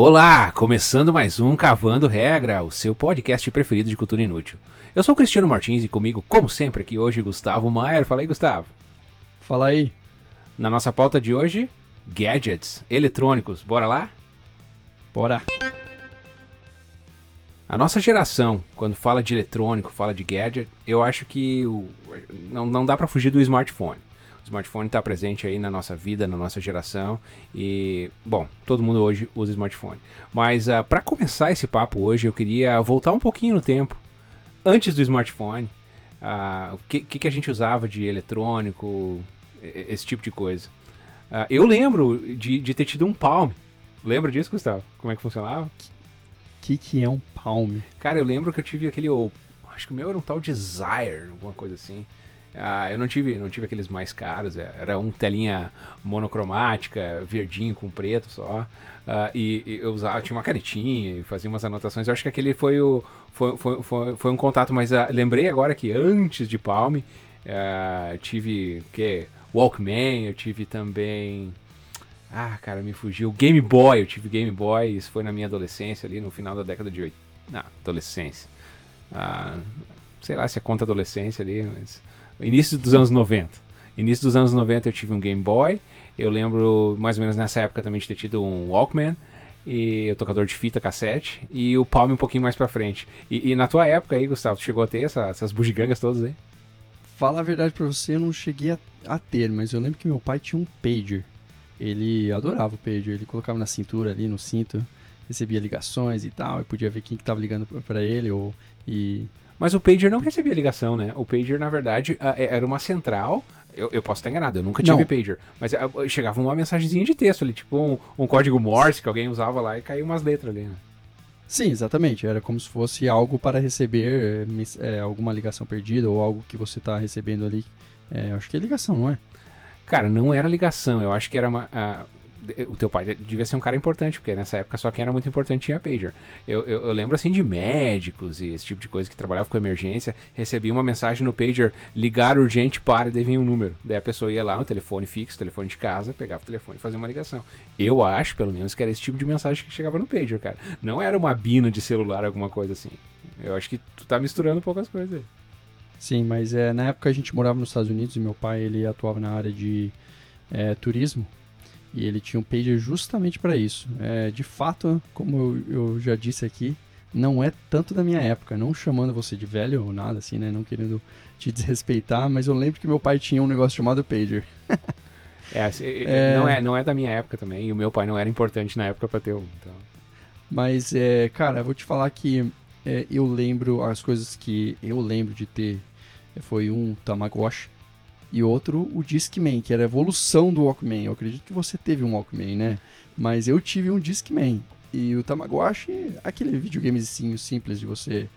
Olá, começando mais um Cavando Regra, o seu podcast preferido de cultura inútil. Eu sou o Cristiano Martins e comigo, como sempre, aqui hoje Gustavo Maier. Fala aí, Gustavo. Fala aí. Na nossa pauta de hoje, gadgets eletrônicos. Bora lá? Bora. A nossa geração, quando fala de eletrônico, fala de gadget, eu acho que o, não, não dá para fugir do smartphone. O smartphone está presente aí na nossa vida, na nossa geração e, bom, todo mundo hoje usa smartphone. Mas uh, para começar esse papo hoje, eu queria voltar um pouquinho no tempo, antes do smartphone, uh, o que, que a gente usava de eletrônico, esse tipo de coisa. Uh, eu lembro de, de ter tido um Palm. Lembra disso, Gustavo? Como é que funcionava? que, que é um Palm? Cara, eu lembro que eu tive aquele. Acho que o meu era um tal Desire, alguma coisa assim. Ah, eu não tive, não tive aqueles mais caros, é, era um telinha monocromática, verdinho com preto só. Ah, e, e, eu usava, tinha uma canetinha e fazia umas anotações. Eu acho que aquele foi, o, foi, foi, foi, foi um contato, mas ah, lembrei agora que antes de Palm ah, tive que Walkman, eu tive também. Ah, cara, me fugiu. Game Boy, eu tive Game Boy, isso foi na minha adolescência ali, no final da década de 80. Não, adolescência. Ah, sei lá se é conta adolescência ali, mas. Início dos anos 90. Início dos anos 90 eu tive um Game Boy. Eu lembro mais ou menos nessa época também de ter tido um Walkman e o tocador de fita cassete e o Palm um pouquinho mais pra frente. E, e na tua época aí, Gustavo, tu chegou a ter essa, essas bugigangas todas aí? Fala a verdade pra você, eu não cheguei a, a ter, mas eu lembro que meu pai tinha um pager ele adorava o pager, ele colocava na cintura ali, no cinto, recebia ligações e tal, e podia ver quem que tava ligando para ele ou e mas o pager não recebia ligação, né? O pager na verdade é, era uma central. Eu, eu posso estar enganado, eu nunca tive não. pager. Mas chegava uma mensagenzinha de texto ali, tipo um, um, código Morse que alguém usava lá e caiu umas letras ali, né? Sim, exatamente. Era como se fosse algo para receber é, alguma ligação perdida ou algo que você está recebendo ali. É, acho que é ligação, não é? Cara, não era ligação, eu acho que era uma. Uh, o teu pai devia ser um cara importante, porque nessa época só quem era muito importante tinha pager. Eu, eu, eu, lembro assim de médicos e esse tipo de coisa que trabalhavam com emergência, recebia uma mensagem no pager, ligar urgente para, daí vinha um número. Daí a pessoa ia lá no telefone fixo, telefone de casa, pegava o telefone e fazia uma ligação. Eu acho, pelo menos, que era esse tipo de mensagem que chegava no pager, cara. Não era uma bina de celular, alguma coisa assim. Eu acho que tu tá misturando poucas coisas aí. Sim, mas é, na época a gente morava nos Estados Unidos e meu pai ele atuava na área de é, turismo e ele tinha um pager justamente para isso. É, de fato, como eu, eu, já disse aqui, não é tanto da minha época, não chamando você de velho ou nada assim, né? Não querendo te desrespeitar, mas eu lembro que meu pai tinha um negócio chamado pager. é, assim, é, Não, é, não é da minha época também, e o meu pai não era importante na época para ter um. Então... Mas, é, cara, eu vou te falar que é, eu lembro as coisas que eu lembro de ter foi um Tamagotchi e outro o Discman, que era a evolução do Walkman. Eu acredito que você teve um Walkman, né? Mas eu tive um Discman. E o Tamagotchi, aquele videogamezinho simples de você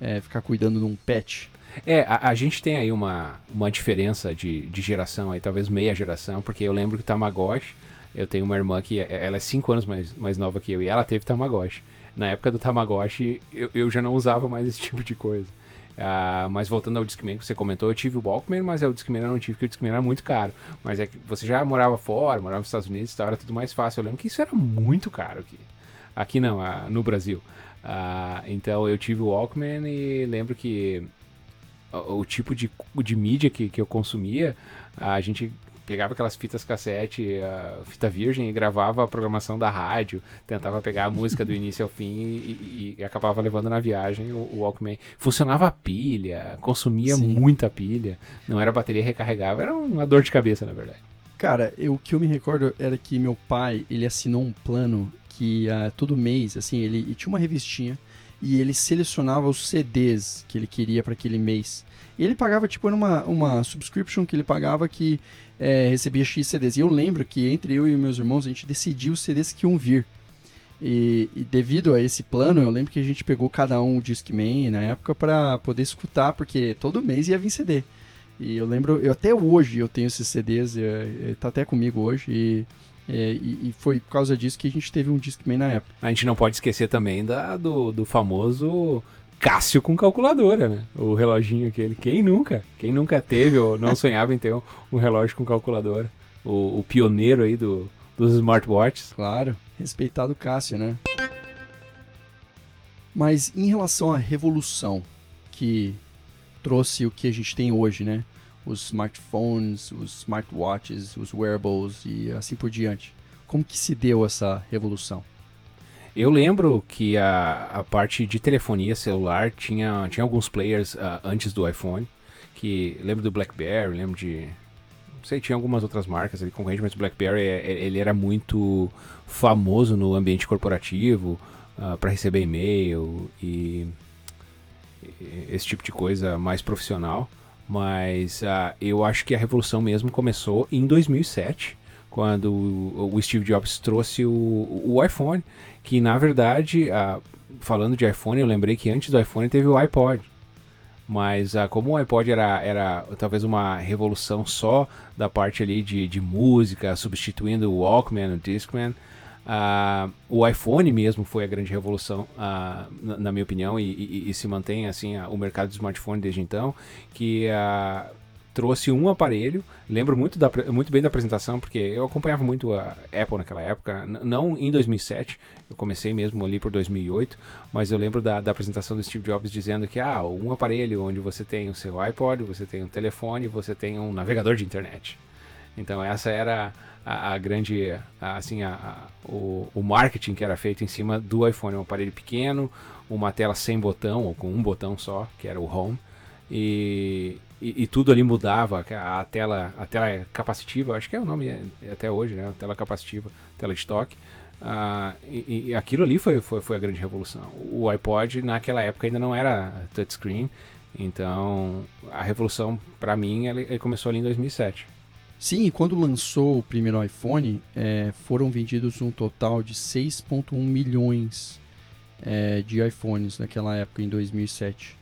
é, ficar cuidando de um pet. É, a, a, gente tem aí uma, uma diferença de, de geração aí, talvez meia geração, porque eu lembro que o Tamagotchi, eu tenho uma irmã que é, ela é 5 anos mais, mais nova que eu, e ela teve Tamagotchi. Na época do Tamagotchi, eu, eu já não usava mais esse tipo de coisa. Uh, mas voltando ao Discman que você comentou, eu tive o Walkman, mas o Discman eu não tive, porque o Discman era muito caro. Mas é que você já morava fora, morava nos Estados Unidos, era tudo mais fácil. Eu lembro que isso era muito caro aqui. Aqui não, uh, no Brasil. Uh, então eu tive o Walkman e lembro que o, o tipo de, de mídia que, que eu consumia, a gente pegava aquelas fitas cassete, fita virgem e gravava a programação da rádio, tentava pegar a música do início ao fim e, e, e acabava levando na viagem o, o, Walkman. Funcionava a pilha, consumia Sim. muita pilha, não era bateria recarregável, era uma dor de cabeça, na verdade. Cara, eu, o que eu me recordo era que meu pai, ele assinou um plano que uh, todo mês, assim, ele, ele tinha uma revistinha e ele selecionava os CDs que ele queria para aquele mês. E ele pagava, tipo, uma, uma subscription que ele pagava que é, recebia X CDs. E eu lembro que entre eu e meus irmãos a gente decidiu os CDs que iam vir. E, e, devido a esse plano, eu lembro que a gente pegou cada um o Discman na época para poder escutar, porque todo mês ia vir CD. E eu lembro, eu até hoje eu tenho esses CDs, é, é, tá até comigo hoje, e, é, e, e, foi por causa disso que a gente teve um Discman na época. A gente não pode esquecer também da, do, do famoso Cássio com calculadora, né? O reloginho aquele. Quem nunca? Quem nunca teve ou não sonhava em ter um, um relógio com calculadora? O, o, pioneiro aí do, dos smartwatches. Claro. Respeitado Cássio, né? Mas em relação à revolução que trouxe o que a gente tem hoje, né? Os smartphones, os smartwatches, os wearables e assim por diante. Como que se deu essa revolução? Eu lembro que a, a parte de telefonia celular tinha, tinha alguns players uh, antes do iPhone. Que lembro do BlackBerry, lembro de. Não sei, tinha algumas outras marcas ali concorrentes, mas o BlackBerry é, é, ele era muito famoso no ambiente corporativo uh, para receber e-mail e, e, esse tipo de coisa mais profissional. Mas uh, eu acho que a revolução mesmo começou em 2007 quando o Steve Jobs trouxe o, o iPhone, que na verdade, uh, falando de iPhone, eu lembrei que antes do iPhone teve o iPod. Mas uh, como o iPod era, era talvez uma revolução só da parte ali de, de música, substituindo o Walkman, o Discman, uh, o iPhone mesmo foi a grande revolução, na, na, minha opinião, e, e, e se mantém assim o mercado de smartphone desde então, que trouxe um aparelho. Lembro muito, da, muito bem da apresentação, porque eu acompanhava muito a Apple naquela época, não em 2007, eu comecei mesmo ali por 2008, mas eu lembro da, da apresentação do Steve Jobs dizendo que ah, um aparelho onde você tem o seu iPod, você tem um telefone, você tem um navegador de internet. Então essa era a, a grande, a, assim, a, o, o marketing que era feito em cima do iPhone, um aparelho pequeno, uma tela sem botão ou com um botão só, que era o Home, e, e, e, tudo ali mudava, a tela, a tela capacitiva, acho que é o nome é, é até hoje, né? Tela capacitiva, tela de toque. Uh, e, e, aquilo ali foi, foi, foi a grande revolução. O iPod naquela época ainda não era touchscreen, então a revolução para mim começou ali em 2007. Sim, e quando lançou o primeiro iPhone, é, foram vendidos um total de 6,1 milhões é, de iPhones naquela época, em 2007.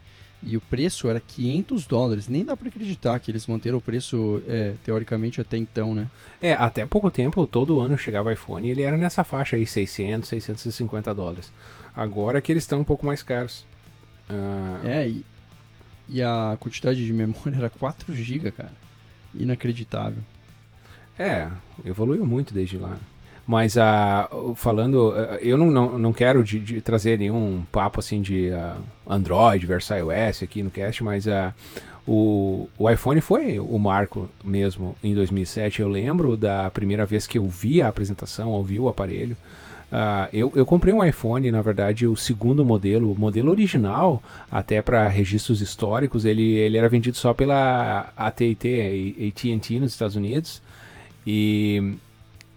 E o preço era 500 dólares. Nem dá para acreditar que eles manteram o preço, é, teoricamente, até então, né? É, até pouco tempo, todo ano chegava iPhone e ele era nessa faixa aí, 600, 650 dólares. Agora que eles estão um pouco mais caros. Uh... É, e, e a quantidade de memória era 4 GB, cara. Inacreditável. É, evoluiu muito desde lá. Mas uh, falando, uh, eu não, não, não quero de, de trazer nenhum papo assim de uh, Android versus iOS aqui no cast, mas o, o iPhone foi o marco mesmo em 2007. Eu lembro da primeira vez que eu vi a apresentação, ouvi o aparelho. Uh, eu, eu comprei um iPhone, na verdade, o segundo modelo, o modelo original, até para registros históricos, ele, ele era vendido só pela AT&T, AT&T nos Estados Unidos. E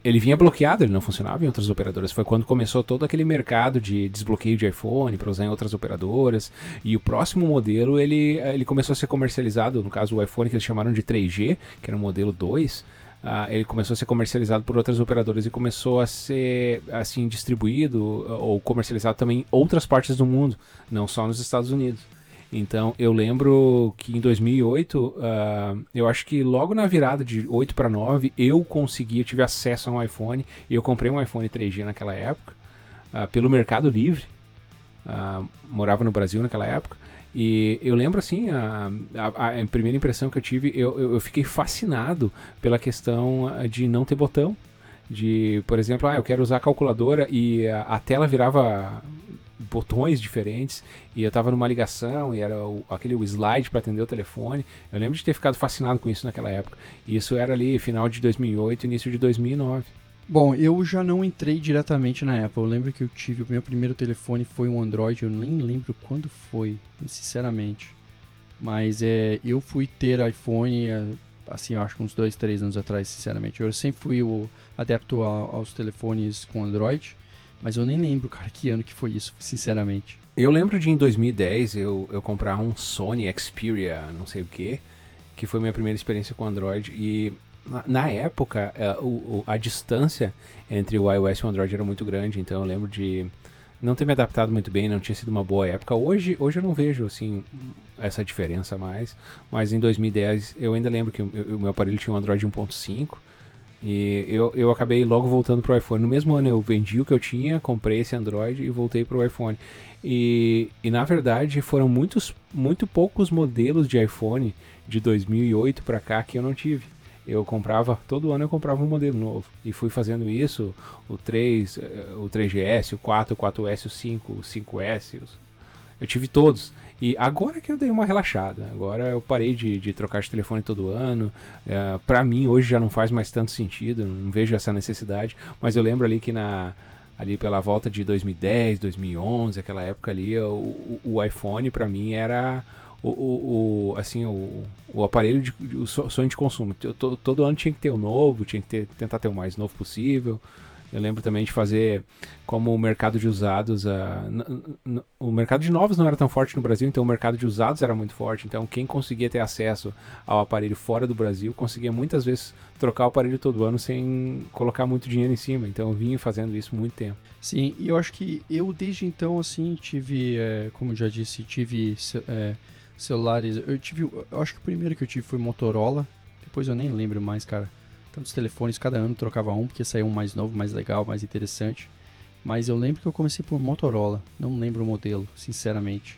ele vinha bloqueado, ele não funcionava em outras operadoras. Foi quando começou todo aquele mercado de desbloqueio de iPhone para usar em outras operadoras. E o próximo modelo ele, ele começou a ser comercializado, no caso o iPhone que eles chamaram de 3G, que era o modelo 2. Uh, ah, ele começou a ser comercializado por outras operadoras e começou a ser assim distribuído ou comercializado também em outras partes do mundo, não só nos Estados Unidos. Então eu lembro que em 2008, uh, ah, eu acho que logo na virada de 8 para 9, eu consegui, eu tive acesso a um iPhone. E eu comprei um iPhone 3G naquela época, uh, pelo Mercado Livre. Uh, morava no Brasil naquela época. E eu lembro assim, a, a, a primeira impressão que eu tive, eu, eu, eu, fiquei fascinado pela questão de não ter botão. De, por exemplo, ah, eu quero usar a calculadora e a, a tela virava botões diferentes e eu tava numa ligação e era o, aquele o slide para atender o telefone. Eu lembro de ter ficado fascinado com isso naquela época. E isso era ali final de 2008, início de 2009. Bom, eu já não entrei diretamente na Apple. Eu lembro que eu tive o meu primeiro telefone foi um Android, eu nem lembro quando foi, sinceramente. Mas é, eu fui ter iPhone, é, assim, eu acho que uns dois, três anos atrás, sinceramente. Eu sempre fui o adepto a, aos telefones com Android. Mas eu nem lembro, cara, que ano que foi isso, sinceramente. Eu lembro de em 2010 eu, eu comprar um Sony Xperia, não sei o que, que foi minha primeira experiência com Android. E na, na época, a, é, o, a distância entre o iOS e o Android era muito grande, então eu lembro de não ter me adaptado muito bem, não tinha sido uma boa época. Hoje, hoje eu não vejo assim essa diferença mais, mas em 2010 eu ainda lembro que o, o meu aparelho tinha um Android 1.5 e eu, eu acabei logo voltando pro iPhone. No mesmo ano eu vendi o que eu tinha, comprei esse Android e voltei pro iPhone. E, e na verdade foram muitos, muito poucos modelos de iPhone de 2008 para cá que eu não tive. eu comprava, todo ano eu comprava um modelo novo. E fui fazendo isso, o 3, eh, o 3GS, o 4, o 4S, o 5, o 5S, eu tive todos. E agora que eu dei uma relaxada, agora eu parei de, de trocar de telefone todo ano. É, para mim hoje já não faz mais tanto sentido, não vejo essa necessidade. Mas eu lembro ali que na ali pela volta de 2010, 2011, aquela época ali, o, o iPhone para mim era o, o, o, assim, o, o aparelho de o sonho de consumo. Todo, todo ano tinha que ter o novo, tinha que ter, tentar ter o mais novo possível. Eu lembro também de fazer como o mercado de usados. Uh, o mercado de novos não era tão forte no Brasil, então o mercado de usados era muito forte. Então quem conseguia ter acesso ao aparelho fora do Brasil conseguia muitas vezes trocar o aparelho todo ano sem colocar muito dinheiro em cima. Então eu vinha fazendo isso muito tempo. Sim, e eu acho que eu desde então, assim, tive, é, como já disse, tive é, celulares. Eu tive, eu acho que o primeiro que eu tive foi Motorola. Depois eu nem lembro mais, cara tantos telefones, cada ano trocava um, porque saiu um mais novo, mais legal, mais interessante. Mas eu lembro que eu comecei por Motorola, não lembro o modelo, sinceramente.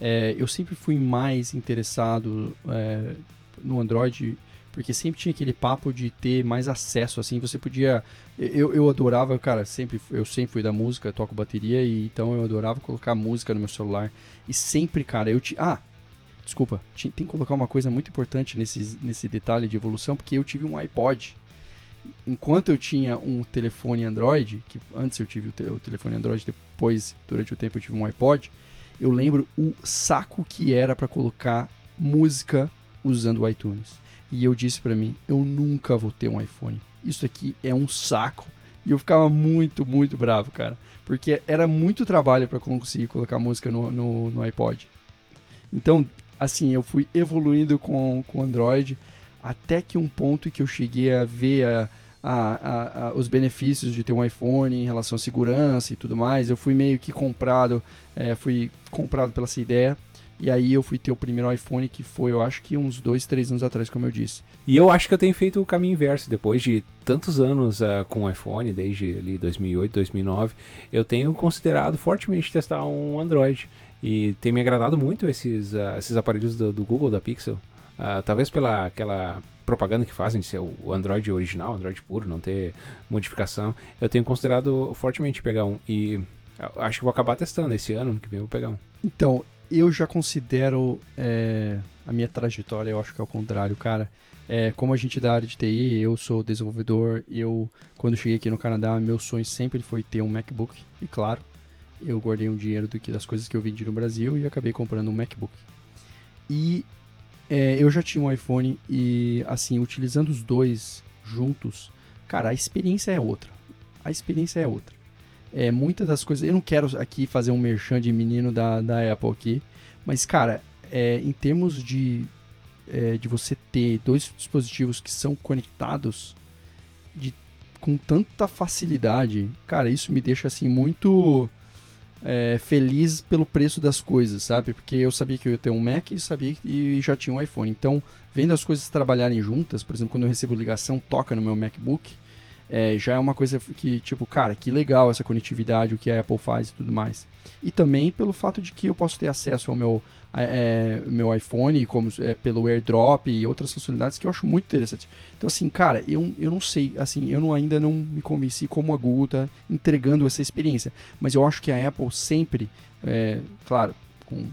É, eu sempre fui mais interessado é, no Android, porque sempre tinha aquele papo de ter mais acesso, assim, você podia... Eu, eu adorava, cara, sempre, eu sempre fui da música, toco bateria, e então eu adorava colocar música no meu celular. E sempre, cara, eu... Te, ah, Desculpa, tem que colocar uma coisa muito importante nesse, nesse detalhe de evolução, porque eu tive um iPod. Enquanto eu tinha um telefone Android, que antes eu tive o, te o telefone Android, depois, durante o tempo, eu tive um iPod, eu lembro o saco que era para colocar música usando o iTunes. E eu disse para mim, eu nunca vou ter um iPhone. Isso aqui é um saco. E eu ficava muito, muito bravo, cara. Porque era muito trabalho para conseguir colocar música no, no, no iPod. Então, assim, eu fui evoluindo com o Android até que um ponto que eu cheguei a ver a, a, a, os benefícios de ter um iPhone em relação à segurança e tudo mais. Eu fui meio que comprado, é, fui comprado pela essa ideia. E aí eu fui ter o primeiro iPhone que foi, eu acho que uns dois, três anos atrás, como eu disse. E eu acho que eu tenho feito o caminho inverso. Depois de tantos anos uh, com o iPhone, desde ali 2008, 2009, eu tenho considerado fortemente testar um Android. E tem me agradado muito esses, uh, esses aparelhos do, do, Google, da Pixel. Uh, talvez pela aquela propaganda que fazem de ser o Android original, Android puro, não ter modificação. Eu tenho considerado fortemente pegar um. E acho que vou acabar testando esse ano, que vem eu vou pegar um. Então, eu já considero é, a minha trajetória, eu acho que é o contrário, cara. É, como a gente da área de TI, eu sou desenvolvedor, eu, quando cheguei aqui no Canadá, meu sonho sempre foi ter um MacBook, e claro, eu guardei um dinheiro do que das coisas que eu vendi no Brasil e acabei comprando um MacBook. E é, eu já tinha um iPhone e, assim, utilizando os dois juntos, cara, a experiência é outra. A experiência é outra. É, muitas das coisas. Eu não quero aqui fazer um merchan de menino da, da Apple aqui, mas, cara, é, em termos de, é, de você ter dois dispositivos que são conectados de, com tanta facilidade, cara, isso me deixa assim muito é, feliz pelo preço das coisas, sabe? Porque eu sabia que eu ia ter um Mac e sabia e já tinha um iPhone. Então, vendo as coisas trabalharem juntas, por exemplo, quando eu recebo ligação, toca no meu MacBook, é, já é uma coisa que, tipo, cara, que legal essa conectividade, o que a Apple faz e tudo mais. E também pelo fato de que eu posso ter acesso ao meu, é, meu iPhone como, é, pelo AirDrop e outras funcionalidades que eu acho muito interessante. Então, assim, cara, eu, eu não sei, assim, eu não, ainda não me convenci como a Google tá entregando essa experiência. Mas eu acho que a Apple sempre, é, claro, com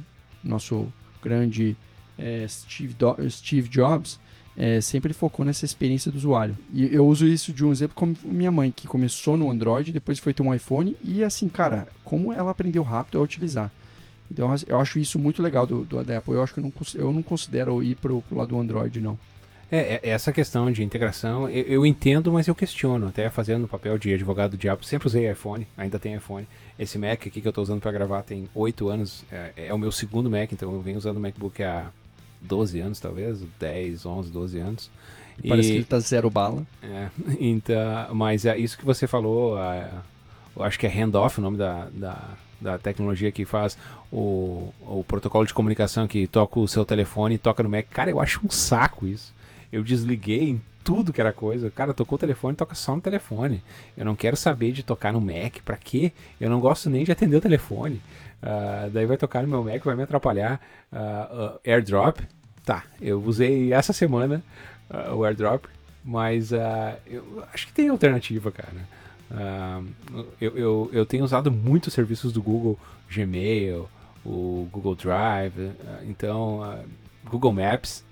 nosso grande é, Steve, Steve Jobs, é, sempre focou nessa experiência do usuário. E eu uso isso de um exemplo como minha mãe, que começou no Android, depois foi ter um iPhone, e assim, cara, como ela aprendeu rápido a utilizar. Então eu acho isso muito legal do, do da Apple. Eu acho que eu não, eu não considero ir pro, pro lado do Android, não. É, é essa questão de integração, eu, eu, entendo, mas eu questiono. Até fazendo o papel de advogado do diabo, sempre usei iPhone, ainda tenho iPhone. Esse Mac aqui que eu estou usando para gravar tem 8 anos, é, é, o meu segundo Mac, então eu venho usando o MacBook há 12 anos, talvez, 10, 11, 12 anos. E parece que ele tá zero bala. É, então, mas é isso que você falou, eu acho que é handoff o nome da, da, da tecnologia que faz o, o protocolo de comunicação que toca o seu telefone e toca no Mac. Cara, eu acho um saco isso. Eu desliguei em tudo que era coisa. Cara, tocou o telefone, toca só no telefone. Eu não quero saber de tocar no Mac, pra quê? Eu não gosto nem de atender o telefone. Uh, daí vai tocar no meu Mac, vai me atrapalhar. Uh, uh, AirDrop, tá. Eu usei essa semana o AirDrop. Mas eu acho que tem alternativa, cara. Eu, eu, eu tenho usado muitos serviços do Google, Gmail, o Google Drive, então Google Maps.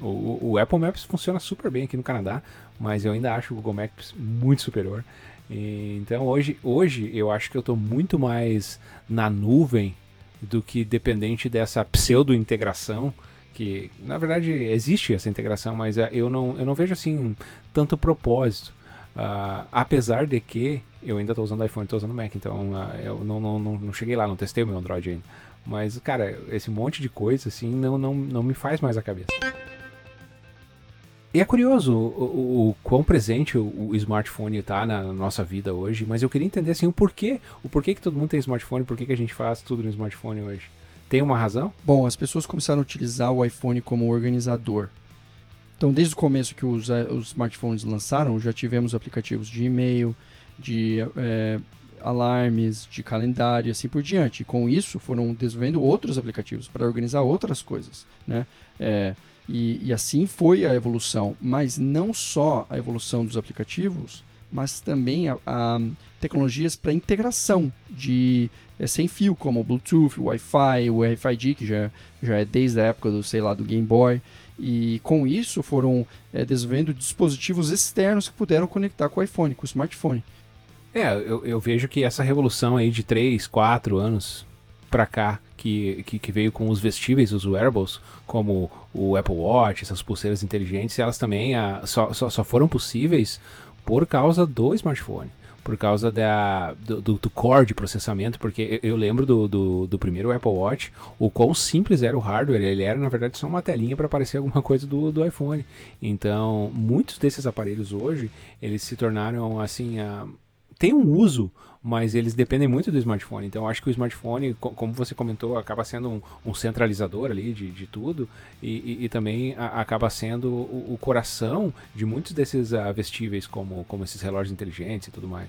O, o, Apple Maps funciona super bem aqui no Canadá, mas eu ainda acho o Google Maps muito superior. E, então hoje, hoje eu acho que eu estou muito mais na nuvem do que dependente dessa pseudo-integração que na verdade existe essa integração, mas uh, eu, não, eu não vejo assim tanto propósito. Uh, apesar de que eu ainda estou usando iPhone, estou usando Mac, então uh, eu não, não, não, não, cheguei lá, não testei o meu Android ainda. Mas, cara, esse monte de coisa assim não, não, não me faz mais a cabeça. E é curioso o, o, o quão presente o, o smartphone está na nossa vida hoje, mas eu queria entender assim o porquê, o porquê que todo mundo tem smartphone, por que a gente faz tudo no smartphone hoje. Tem uma razão? Bom, as pessoas começaram a utilizar o iPhone como organizador. Então, desde o começo que os, eh, os smartphones lançaram, já tivemos aplicativos de e-mail, de é, alarmes, de calendário e assim por diante. E com isso, foram desenvolvendo outros aplicativos para organizar outras coisas, né? É, e, e assim foi a evolução. Mas não só a evolução dos aplicativos, mas também a, a tecnologias para integração de é, sem fio, como o Bluetooth, o Wi-Fi, o RFID, que já, já é desde a época do, sei lá, do Game Boy. E com isso foram é, desenvolvendo dispositivos externos que puderam conectar com o iPhone, com o smartphone. É, eu, eu vejo que essa revolução aí de 3, 4 anos para cá, que, que, que, veio com os vestíveis, os wearables, como o Apple Watch, essas pulseiras inteligentes, elas também a, ah, só, só, só foram possíveis por causa do smartphone por causa da, do, do, core de processamento, porque eu, lembro do, do, do, primeiro Apple Watch, o quão simples era o hardware, ele era na verdade só uma telinha para aparecer alguma coisa do, do iPhone. Então, muitos desses aparelhos hoje, eles se tornaram assim, uh, tem um uso mas eles dependem muito do smartphone. Então acho que o smartphone, como você comentou, acaba sendo um, um centralizador ali de, de tudo e, e, e também a, acaba sendo o, o, coração de muitos desses uh, vestíveis, como, como esses relógios inteligentes e tudo mais.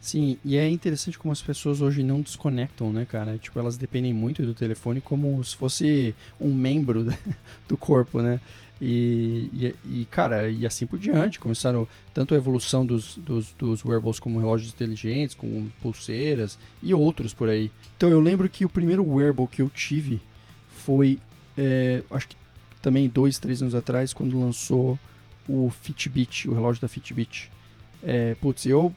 Sim, e é interessante como as pessoas hoje não desconectam, né, cara? Tipo, elas dependem muito do telefone como se fosse um membro do corpo, né? E, e, e, cara, e assim por diante. Começaram tanto a evolução dos, dos, dos wearables como relógios inteligentes, com pulseiras e outros por aí. Então eu lembro que o primeiro wearable que eu tive foi, é, acho que também dois, três anos atrás, quando lançou o Fitbit, o relógio da Fitbit. É, putz, eu,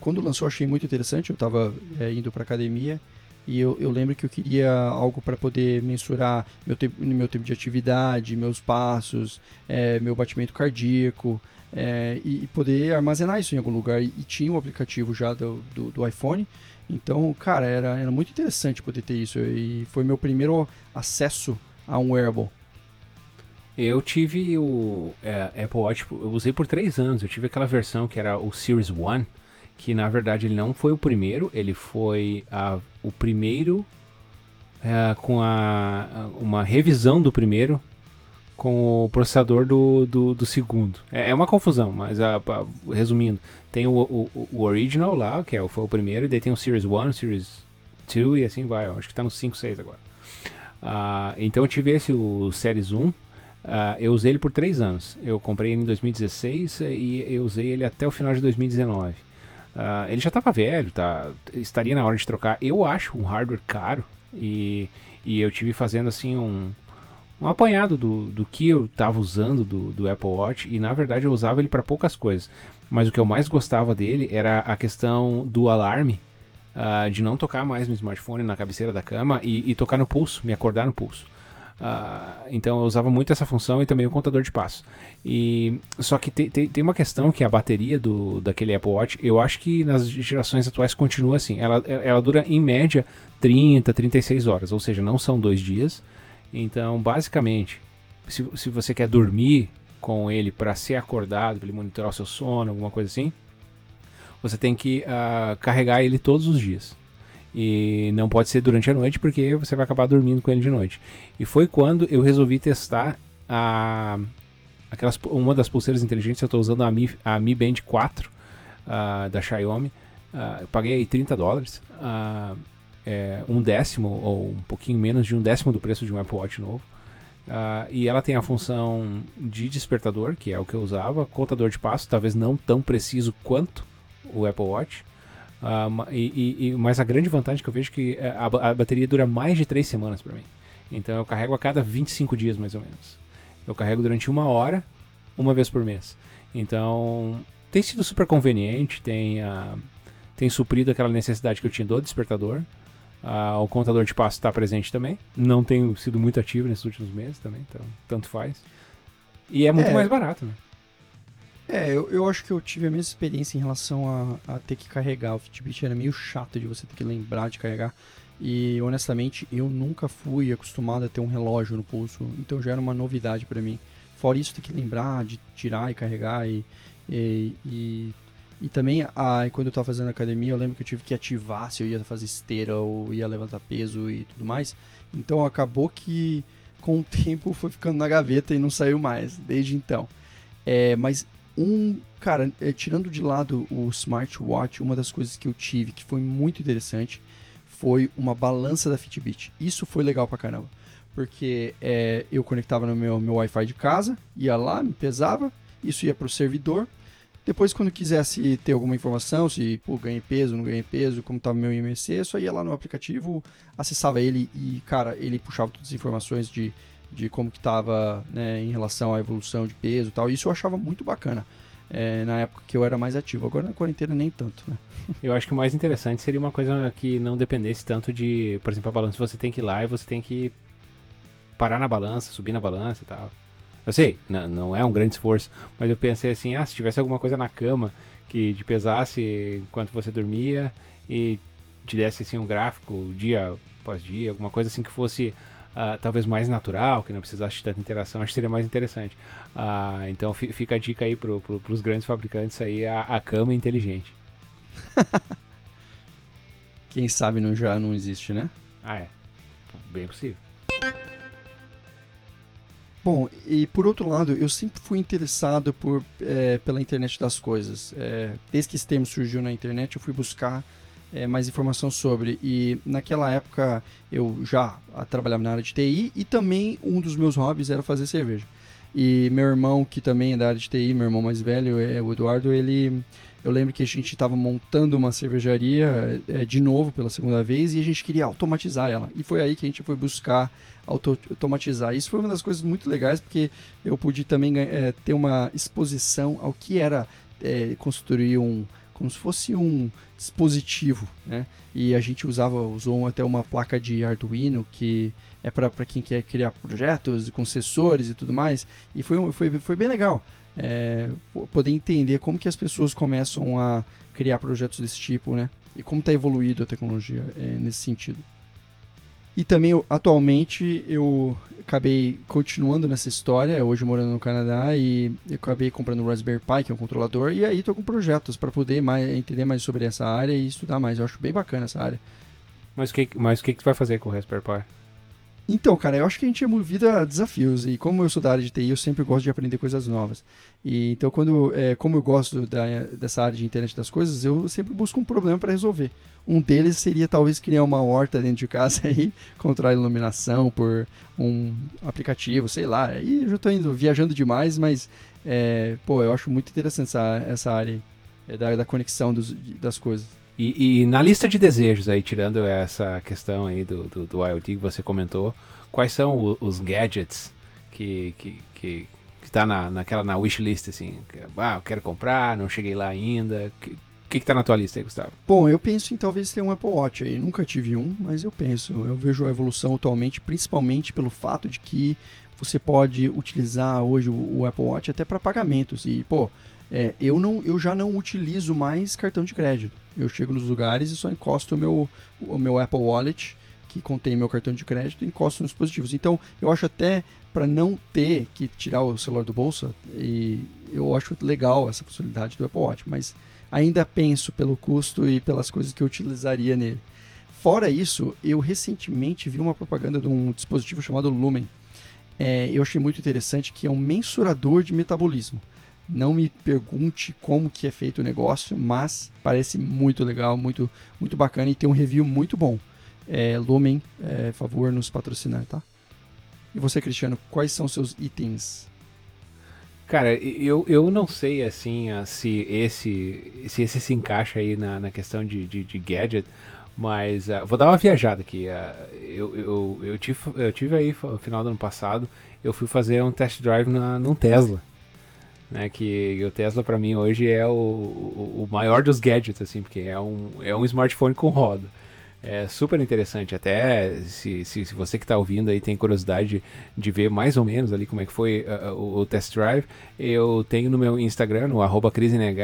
quando lançou, achei muito interessante. Eu estava é, indo para academia e eu, eu lembro que eu queria algo para poder mensurar meu tempo, meu tempo de atividade, meus passos, é, meu batimento cardíaco, é, e, e, poder armazenar isso em algum lugar. E, e tinha um aplicativo já do, do, do, iPhone. Então, cara, era, era muito interessante poder ter isso. E foi meu primeiro acesso a um wearable. Eu tive o é, Apple Watch, eu usei por três anos. Eu tive aquela versão que era o Series One que na verdade ele não foi o primeiro, ele foi a, o primeiro é, com a, uma revisão do primeiro com o processador do, do, do segundo. É, é, uma confusão, mas a, a, resumindo, tem o, o, o, original lá, que é, foi o primeiro, e daí tem o Series 1, Series 2 e assim vai. Acho que está no 5, 6 agora. Uh, então eu tive esse, o Series 1. Uh, ah, eu usei ele por 3 anos. Eu comprei ele em 2016 e eu usei ele até o final de 2019. Uh, ele já estava velho, tá? estaria na hora de trocar. Eu acho um hardware caro e, e eu tive fazendo assim um, um apanhado do, do que eu estava usando do, do Apple Watch e na verdade eu usava ele para poucas coisas. Mas o que eu mais gostava dele era a questão do alarme, uh, de não tocar mais no smartphone na cabeceira da cama e, e tocar no pulso, me acordar no pulso. Uh, então eu usava muito essa função e também o contador de passos. E, só que te, te, tem uma questão que a bateria do, daquele Apple Watch, eu acho que nas gerações atuais continua assim. Ela, ela dura em média 30, 36 horas, ou seja, não são dois dias. Então, basicamente, se, se você quer dormir com ele para ser acordado, para ele monitorar o seu sono, alguma coisa assim, você tem que uh, carregar ele todos os dias. E não pode ser durante a noite porque você vai acabar dormindo com ele de noite. E foi quando eu resolvi testar a aquelas, uma das pulseiras inteligentes. Eu estou usando a Mi, a Mi Band 4 uh, da Xiaomi. Uh, eu paguei 30 dólares. Uh, é, um décimo ou um pouquinho menos de um décimo do preço de um Apple Watch novo. Uh, e ela tem a função de despertador, que é o que eu usava, contador de passo, talvez não tão preciso quanto o Apple Watch. Uh, e, e, mas a grande vantagem que eu vejo é que a, a bateria dura mais de 3 semanas para mim. Então eu carrego a cada 25 dias mais ou menos. Eu carrego durante uma hora, uma vez por mês. Então tem sido super conveniente, tem, uh, tem suprido aquela necessidade que eu tinha do despertador. Uh, o contador de passo está presente também. Não tenho sido muito ativo nesses últimos meses também, então tanto faz. E é muito é, mais barato, né? É, eu, eu acho que eu tive a mesma experiência em relação a, a ter que carregar. O Fitbit era meio chato de você ter que lembrar de carregar. E honestamente, eu nunca fui acostumado a ter um relógio no pulso, então já era uma novidade para mim. Fora isso, ter que lembrar de tirar e carregar e, e, e e também, a, quando eu estava fazendo academia, eu lembro que eu tive que ativar se eu ia fazer esteira ou ia levantar peso e tudo mais. Então acabou que com o tempo foi ficando na gaveta e não saiu mais desde então. É, mas um, cara, é, tirando de lado o smartwatch, uma das coisas que eu tive que foi muito interessante foi uma balança da Fitbit. Isso foi legal pra caramba. Porque é, eu conectava no meu, meu Wi-Fi de casa, ia lá, me pesava, isso ia pro servidor, depois, quando quisesse ter alguma informação, se pô, ganhei peso, não ganhei peso, como estava meu IMC, só ia lá no aplicativo, acessava ele e, cara, ele puxava todas as informações de, de como que estava né, em relação à evolução de peso e tal. Isso eu achava muito bacana. É, na época que eu era mais ativo. Agora na quarentena nem tanto, né? Eu acho que o mais interessante seria uma coisa que não dependesse tanto de, por exemplo, a balança. Você tem que ir lá e você tem que parar na balança, subir na balança e tal. Eu sei, não, não é um grande esforço, mas eu pensei assim, ah, se tivesse alguma coisa na cama que te pesasse enquanto você dormia e te desse assim um gráfico dia após dia, alguma coisa assim que fosse uh, talvez mais natural, que não precisasse de tanta interação, acho que seria mais interessante. Uh, então fica a dica aí pro, pro, pros grandes fabricantes aí, a, a cama inteligente. Quem sabe não já não existe, né? Ah, é. Bem possível. Bom, e por outro lado, eu sempre fui interessado por, é, pela internet das coisas. É, desde que esse termo surgiu na internet, eu fui buscar é, mais informação sobre. E naquela época eu já trabalhava na área de TI e também um dos meus hobbies era fazer cerveja. E meu irmão, que também é da área de TI, meu irmão mais velho, é o Eduardo, ele. Eu lembro que a gente estava montando uma cervejaria é, de novo pela segunda vez e a gente queria automatizar ela. E foi aí que a gente foi buscar auto automatizar. Isso foi uma das coisas muito legais porque eu pude também é, ter uma exposição ao que era é, construir um, como se fosse um dispositivo, né? E a gente usava, usou até uma placa de Arduino que é para quem quer criar projetos com sensores e tudo mais. E foi, foi, foi bem legal é, poder entender como que as pessoas começam a criar projetos desse tipo, né? E como está evoluído a tecnologia é, nesse sentido. E também, atualmente, eu acabei continuando nessa história, hoje morando no Canadá, e eu acabei comprando o Raspberry Pi, que é um controlador, e aí estou com projetos para poder mais, entender mais sobre essa área e estudar mais. Eu acho bem bacana essa área. Mas o que, mas que, que tu vai fazer com o Raspberry Pi? Então, cara, eu acho que a gente é movido a desafios. E como eu sou da área de TI, eu sempre gosto de aprender coisas novas. E então, quando, é, como eu gosto da, dessa área de internet das coisas, eu sempre busco um problema para resolver. Um deles seria talvez criar uma horta dentro de casa aí, controlar a iluminação por um aplicativo, sei lá. Aí eu já estou indo viajando demais, mas é, pô, eu acho muito interessante essa, essa área é, da, da conexão dos, das coisas. E, e, na lista de desejos aí, tirando essa questão aí do, do, do IoT que você comentou, quais são o, os gadgets que, que, que, que tá na, naquela na wishlist, assim? Que, ah, eu quero comprar, não cheguei lá ainda. O que, que, que tá na tua lista aí, Gustavo? Bom, eu penso em talvez ter um Apple Watch aí. Nunca tive um, mas eu penso. Eu vejo a evolução atualmente, principalmente pelo fato de que você pode utilizar hoje o, o Apple Watch até para pagamentos. E, pô, é, eu, não, eu já não utilizo mais cartão de crédito. Eu chego nos lugares e só encosto o meu, o meu Apple Wallet, que contém meu cartão de crédito, e encosto nos dispositivos. Então, eu acho até para não ter que tirar o celular do bolso, e eu acho legal essa possibilidade do Apple Watch, mas ainda penso pelo custo e pelas coisas que eu utilizaria nele. Fora isso, eu recentemente vi uma propaganda de um dispositivo chamado Lumen. É, eu achei muito interessante que é um mensurador de metabolismo. Não me pergunte como que é feito o negócio, mas parece muito legal, muito, muito bacana e tem um review muito bom. É, Lumen, é, favor nos patrocinar, tá? E você, Cristiano, quais são seus itens? Cara, eu, eu não sei assim se esse se esse se encaixa aí na, na questão de, de, de gadget, mas uh, vou dar uma viajada aqui. Uh, eu, eu, eu, tive, eu tive aí no final do ano passado, eu fui fazer um test drive na, num Tesla. Né, que o Tesla para mim hoje é o, o, maior dos gadgets, assim, porque é um, é um smartphone com roda. É super interessante, até se, se, se você que está ouvindo aí tem curiosidade de, de, ver mais ou menos ali como é que foi uh, o, o, test drive, eu tenho no meu Instagram, no arroba crisenh,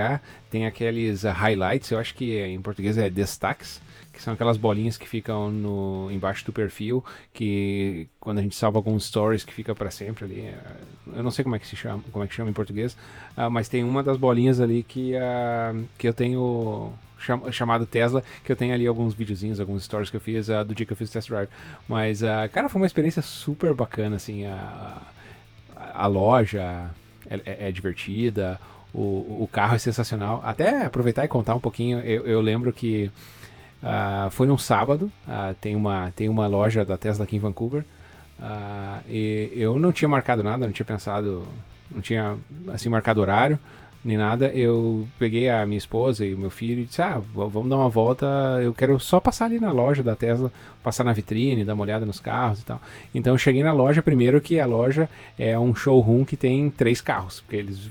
tem aqueles highlights, eu acho que em português é destaques, que são aquelas bolinhas que ficam no, embaixo do perfil, que quando a gente salva alguns stories que fica para sempre ali, é, eu não sei como é que se chama, como é que chama em português, uh, mas tem uma das bolinhas ali que, uh, que eu tenho cham, chamado Tesla, que eu tenho ali alguns videozinhos, alguns stories que eu fiz uh, do dia que eu fiz o test drive, mas, cara, foi uma experiência super bacana, assim, a, a loja é, é, é divertida, o, o carro é sensacional, até aproveitar e contar um pouquinho, eu, eu lembro que Uh, foi num sábado, uh, tem, uma, tem uma loja da Tesla aqui em Vancouver. Uh, e eu não tinha marcado nada, não tinha pensado, não tinha assim marcado horário nem nada. Eu peguei a minha esposa e o meu filho e disse: Ah, vamos dar uma volta. Eu quero só passar ali na loja da Tesla, passar na vitrine, dar uma olhada nos carros e tal. Então eu cheguei na loja primeiro que a loja é um showroom que tem três carros, porque eles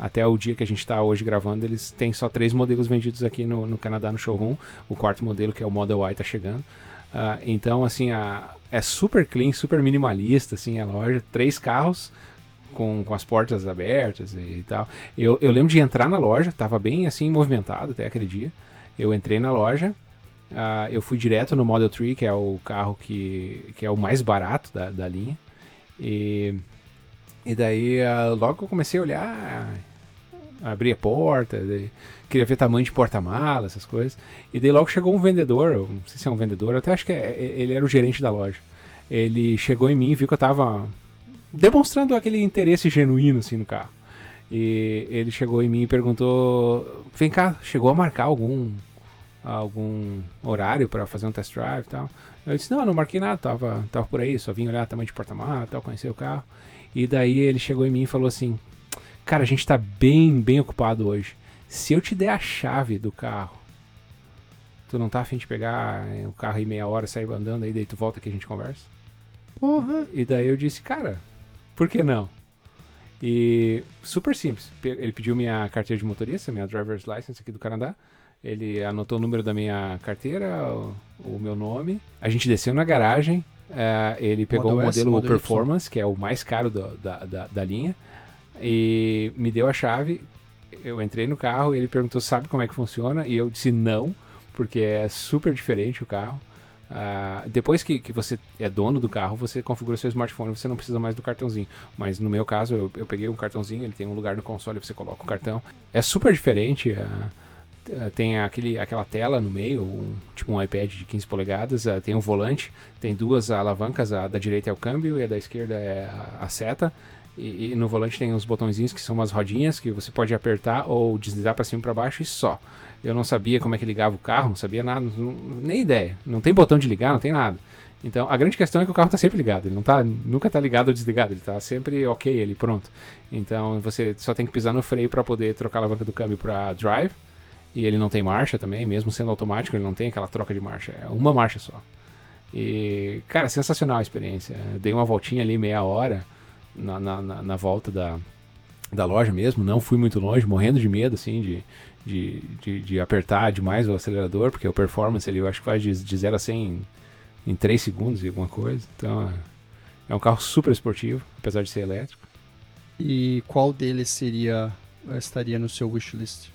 até o dia que a gente está hoje gravando, eles têm só três modelos vendidos aqui no, no Canadá no showroom. O quarto modelo, que é o Model Y, está chegando. Uh, então, assim, a, é super clean, super minimalista, assim, a loja. Três carros com, com as portas abertas e tal. Eu, eu lembro de entrar na loja, estava bem, assim, movimentado até aquele dia. Eu entrei na loja, uh, eu fui direto no Model 3, que é o carro que, que é o mais barato da, da linha. E, e daí, uh, logo eu comecei a olhar, abrir a porta, queria ver tamanho de porta-mala, essas coisas. E daí logo chegou um vendedor, não sei se é um vendedor, até acho que é, é, ele era o gerente da loja. Ele chegou em mim viu que eu tava demonstrando aquele interesse genuíno assim no carro. E ele chegou em mim e perguntou: "Vem cá, chegou a marcar algum algum horário para fazer um test drive e tal?" Eu disse: "Não, não marquei nada, tava tava por aí, só vim olhar tamanho de porta-mala, tal, conhecer o carro." E daí ele chegou em mim e falou assim: Cara, a gente tá bem, bem ocupado hoje. Se eu te der a chave do carro, tu não tá afim de pegar eh, o carro em meia hora, sair andando aí, daí tu volta que a gente conversa? Porra! E daí eu disse, cara, por que não? E super simples. Ele pediu minha carteira de motorista, minha driver's license aqui do Canadá. Ele anotou o número da minha carteira, o, o meu nome. A gente desceu na garagem. Uh, ele pegou o modelo, S, modelo Performance, y. que é o mais caro do, da, da, da linha e me deu a chave. Eu entrei no carro e ele perguntou: sabe como é que funciona? E eu disse não, porque é super diferente o carro. Uh, depois que, que você é dono do carro, você configura seu smartphone, você não precisa mais do cartãozinho. Mas no meu caso, eu, eu peguei um cartãozinho, ele tem um lugar no console, você coloca o cartão. É super diferente. Uh, tem aquele, aquela tela no meio, um, tipo um iPad de 15 polegadas, uh, tem um volante, tem duas alavancas, a da direita é o câmbio e a da esquerda é a, a seta. E, e, no volante tem uns botõezinhos que são umas rodinhas que você pode apertar ou deslizar para cima e para baixo e só. Eu não sabia como é que ligava o carro, não sabia nada, não, nem ideia. Não tem botão de ligar, não tem nada. Então a grande questão é que o carro está sempre ligado, ele não tá, nunca está ligado ou desligado, ele está sempre ok, ele pronto. Então você só tem que pisar no freio para poder trocar a alavanca do câmbio para drive. E ele não tem marcha também, mesmo sendo automático, ele não tem aquela troca de marcha, é uma marcha só. E, cara, sensacional a experiência. dei uma voltinha ali meia hora na, na, na, volta da, da loja mesmo, não fui muito longe, morrendo de medo, assim, de, de, de, de apertar demais o acelerador, porque o performance ele eu acho que faz de, de 0 a 100 em, em 3 segundos e alguma coisa. Então é, é um carro super esportivo, apesar de ser elétrico. E qual deles seria estaria no seu wishlist?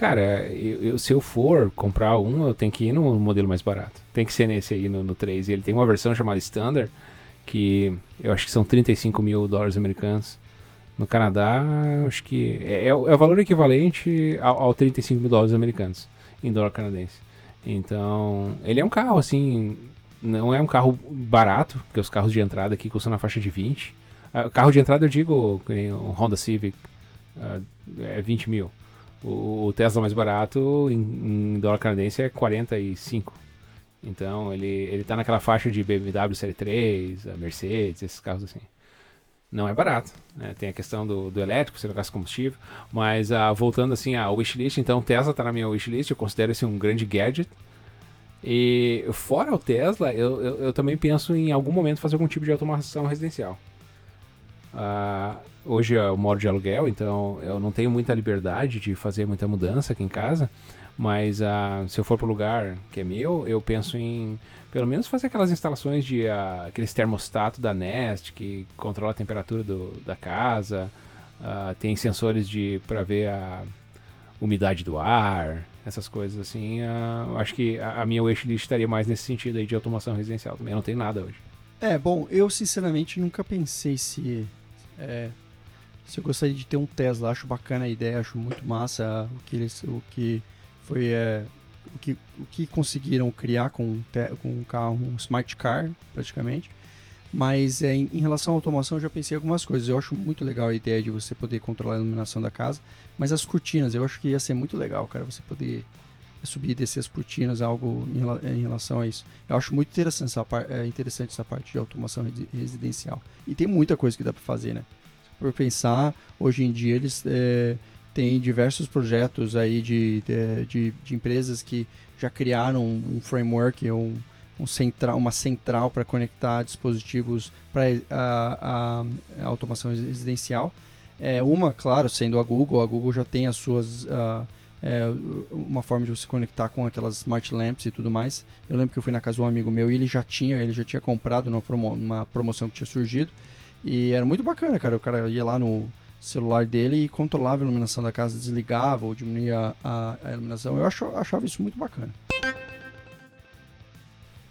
Cara, eu, eu, se eu for comprar um, eu tenho que ir no modelo mais barato. Tem que ser nesse aí, no, no 3. E ele tem uma versão chamada Standard, que eu acho que são 35 mil dólares americanos. No Canadá, acho que é, é, é o valor equivalente ao, ao 35 mil dólares americanos em dólar canadense. Então, ele é um carro assim, não é um carro barato, porque os carros de entrada aqui custam na faixa de 20. Uh, carro de entrada eu digo, o Honda Civic uh, é 20 mil. O, o Tesla mais barato em, em, dólar canadense é 45. Então ele, ele tá naquela faixa de BMW Série 3, a Mercedes, esses carros assim. Não é barato, né? Tem a questão do, do elétrico, você não gasta combustível. Mas uh, voltando assim à wishlist, então Tesla tá na minha wishlist, eu considero esse um grande gadget. E fora o Tesla, eu, eu, eu, também penso em algum momento fazer algum tipo de automação residencial. Uh, hoje eu moro de aluguel, então eu não tenho muita liberdade de fazer muita mudança aqui em casa. Mas uh, se eu for para o lugar que é meu, eu penso em pelo menos fazer aquelas instalações de uh, aqueles termostatos da Nest que controla a temperatura do, da casa. Uh, tem sensores de para ver a umidade do ar, essas coisas assim. Uh, acho que a, a minha wishlist estaria mais nesse sentido aí de automação residencial. Também não tem nada hoje. É, bom, eu sinceramente nunca pensei se é, se eu gostaria de ter um Tesla. Acho bacana a ideia, acho muito massa o que eles, o que foi é, o, que, o que conseguiram criar com, com um carro, um smart car, praticamente. Mas é, em, em, relação à automação, eu já pensei algumas coisas. Eu acho muito legal a ideia de você poder controlar a iluminação da casa. Mas as cortinas, eu acho que ia ser muito legal, cara, você poder subir e descer as cortinas, algo em, em relação a isso. Eu acho muito interessante essa, é, interessante essa parte de automação residencial. E tem muita coisa que dá para fazer, né? Por pensar, hoje em dia eles é, tem diversos projetos aí de, de, de, de empresas que já criaram um framework, um, um central, uma central para conectar dispositivos para a, a, automação residencial. É, uma, claro, sendo a Google, a Google já tem as suas. Uh, é, uma forma de você conectar com aquelas smart lamps e tudo mais. Eu lembro que eu fui na casa de um amigo meu e ele já tinha, ele já tinha comprado numa, promo, numa promoção que tinha surgido. E era muito bacana, cara. O cara ia lá no, celular dele e controlava a iluminação da casa, desligava ou diminuía a, a iluminação. Eu acho, achava isso muito bacana.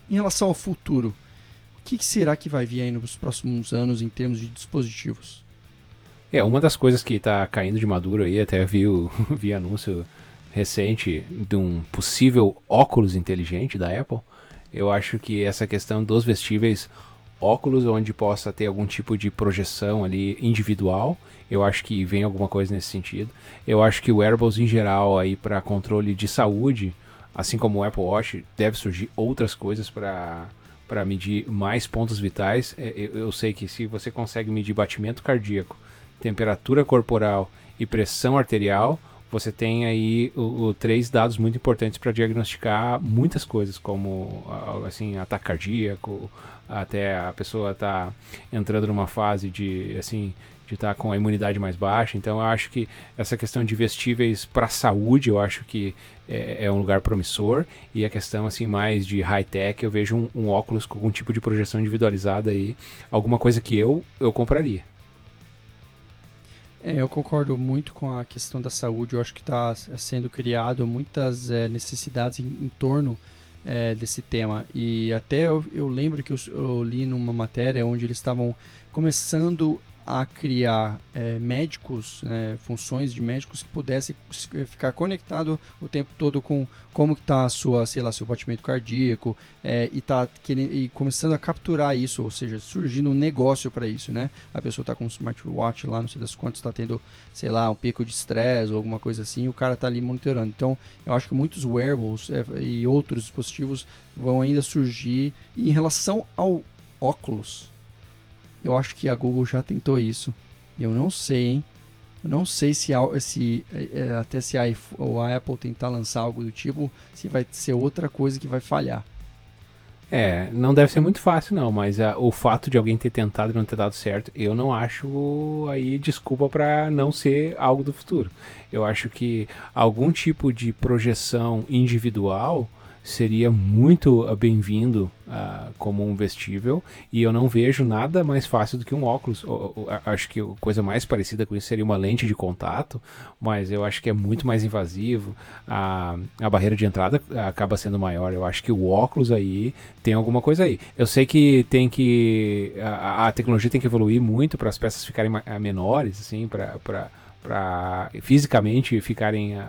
Em relação ao futuro, o que será que vai vir aí nos próximos anos em termos de dispositivos? É, uma das coisas que está caindo de maduro aí, até vi, o, vi anúncio recente de um possível óculos inteligente da Apple. Eu acho que essa questão dos vestíveis óculos onde possa ter algum tipo de projeção ali individual. Eu acho que vem alguma coisa nesse sentido. Eu acho que o wearables em geral aí para controle de saúde, assim como o Apple Watch, deve surgir outras coisas para para medir mais pontos vitais. É, eu, eu sei que se você consegue medir batimento cardíaco, temperatura corporal e pressão arterial, você tem aí o, o três dados muito importantes para diagnosticar muitas coisas, como assim ataque cardíaco, até a pessoa tá entrando numa fase de assim de estar tá com a imunidade mais baixa. Então eu acho que essa questão de vestíveis para saúde, eu acho que é, é, um lugar promissor. E a questão assim mais de high tech, eu vejo um, um, óculos com algum tipo de projeção individualizada aí, alguma coisa que eu eu compraria. É, eu concordo muito com a questão da saúde. Eu acho que está sendo criado muitas é, necessidades em, em torno é, desse tema. E até eu, eu lembro que eu, eu, li numa matéria onde eles estavam começando a criar é, médicos, é, funções de médicos que pudessem ficar conectado o tempo todo com como está a sua, sei lá, seu batimento cardíaco é, e tá querendo, e começando a capturar isso, ou seja, surgindo um negócio para isso, né? A pessoa está com um smartwatch lá, não sei das quantas, está tendo, sei lá, um pico de estresse ou alguma coisa assim, o cara está ali monitorando. Então, eu acho que muitos wearables é, e outros dispositivos vão ainda surgir. E em relação ao óculos, eu acho que a Google já tentou isso. Eu não sei, hein? Eu não sei se, se é, é, até se a, ou a Apple tentar lançar algo do tipo, se vai ser outra coisa que vai falhar. É, não deve ser muito fácil não, mas uh, o fato de alguém ter tentado e não ter dado certo, eu não acho aí desculpa para não ser algo do futuro. Eu acho que algum tipo de projeção individual seria muito ah, bem-vindo uh, como um vestível e eu não vejo nada mais fácil do que um óculos. acho que a coisa mais parecida com isso seria uma lente de contato, mas eu acho que é muito mais invasivo. A, a barreira de entrada acaba sendo maior. Eu acho que o óculos aí tem alguma coisa aí. Eu sei que tem que a, a tecnologia tem que evoluir muito para as peças ficarem menores, assim, para fisicamente ficarem uh,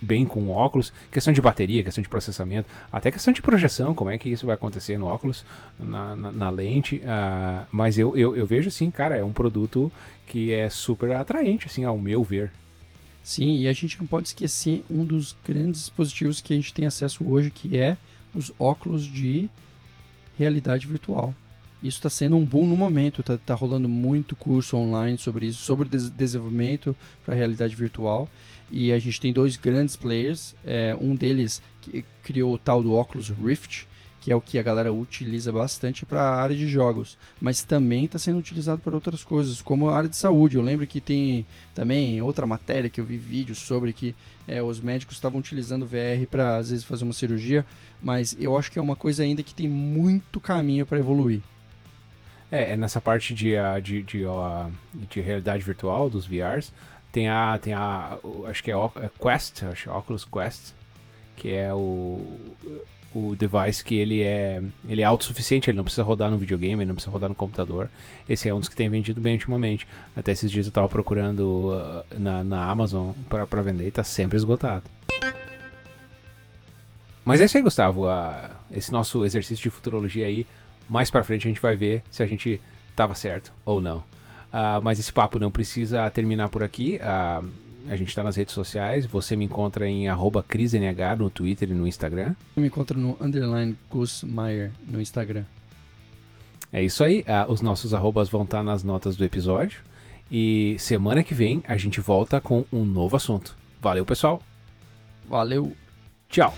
bem com o óculos, questão de bateria, questão de processamento, até questão de projeção, como é que isso vai acontecer no óculos, na, na, na lente, uh, mas eu, eu, eu, vejo assim, cara, é um produto que é super atraente, assim, ao meu ver. Sim, e a gente não pode esquecer um dos grandes dispositivos que a gente tem acesso hoje, que é os óculos de realidade virtual. Isso está sendo um boom no momento, está tá rolando muito curso online sobre isso, sobre des desenvolvimento para realidade virtual. E a gente tem dois grandes players, é, um deles que criou o tal do Oculus Rift, que é o que a galera utiliza bastante para a área de jogos, mas também está sendo utilizado para outras coisas, como a área de saúde. Eu lembro que tem também outra matéria que eu vi vídeos sobre que é, os médicos estavam utilizando VR para às vezes fazer uma cirurgia, mas eu acho que é uma coisa ainda que tem muito caminho para evoluir. É, é, nessa parte de, de, de, de, realidade virtual dos VRs, tem a, tem a acho que é, é Quest, acho Oculus Quest, que é o o device que ele é ele é autossuficiente, ele não precisa rodar no videogame, ele não precisa rodar no computador. Esse é um dos que tem vendido bem ultimamente. Até esses dias eu estava procurando uh, na, na Amazon para vender e está sempre esgotado. Mas é isso aí, Gustavo. Uh, esse nosso exercício de futurologia aí, mais para frente a gente vai ver se a gente estava certo ou não. Uh, mas esse papo não precisa terminar por aqui. Uh, a gente está nas redes sociais. Você me encontra em CrisNH no Twitter e no Instagram. Me encontra no underline Gus Meyer no Instagram. É isso aí. Uh, os nossos arrobas vão estar tá nas notas do episódio. E semana que vem a gente volta com um novo assunto. Valeu, pessoal. Valeu. Tchau.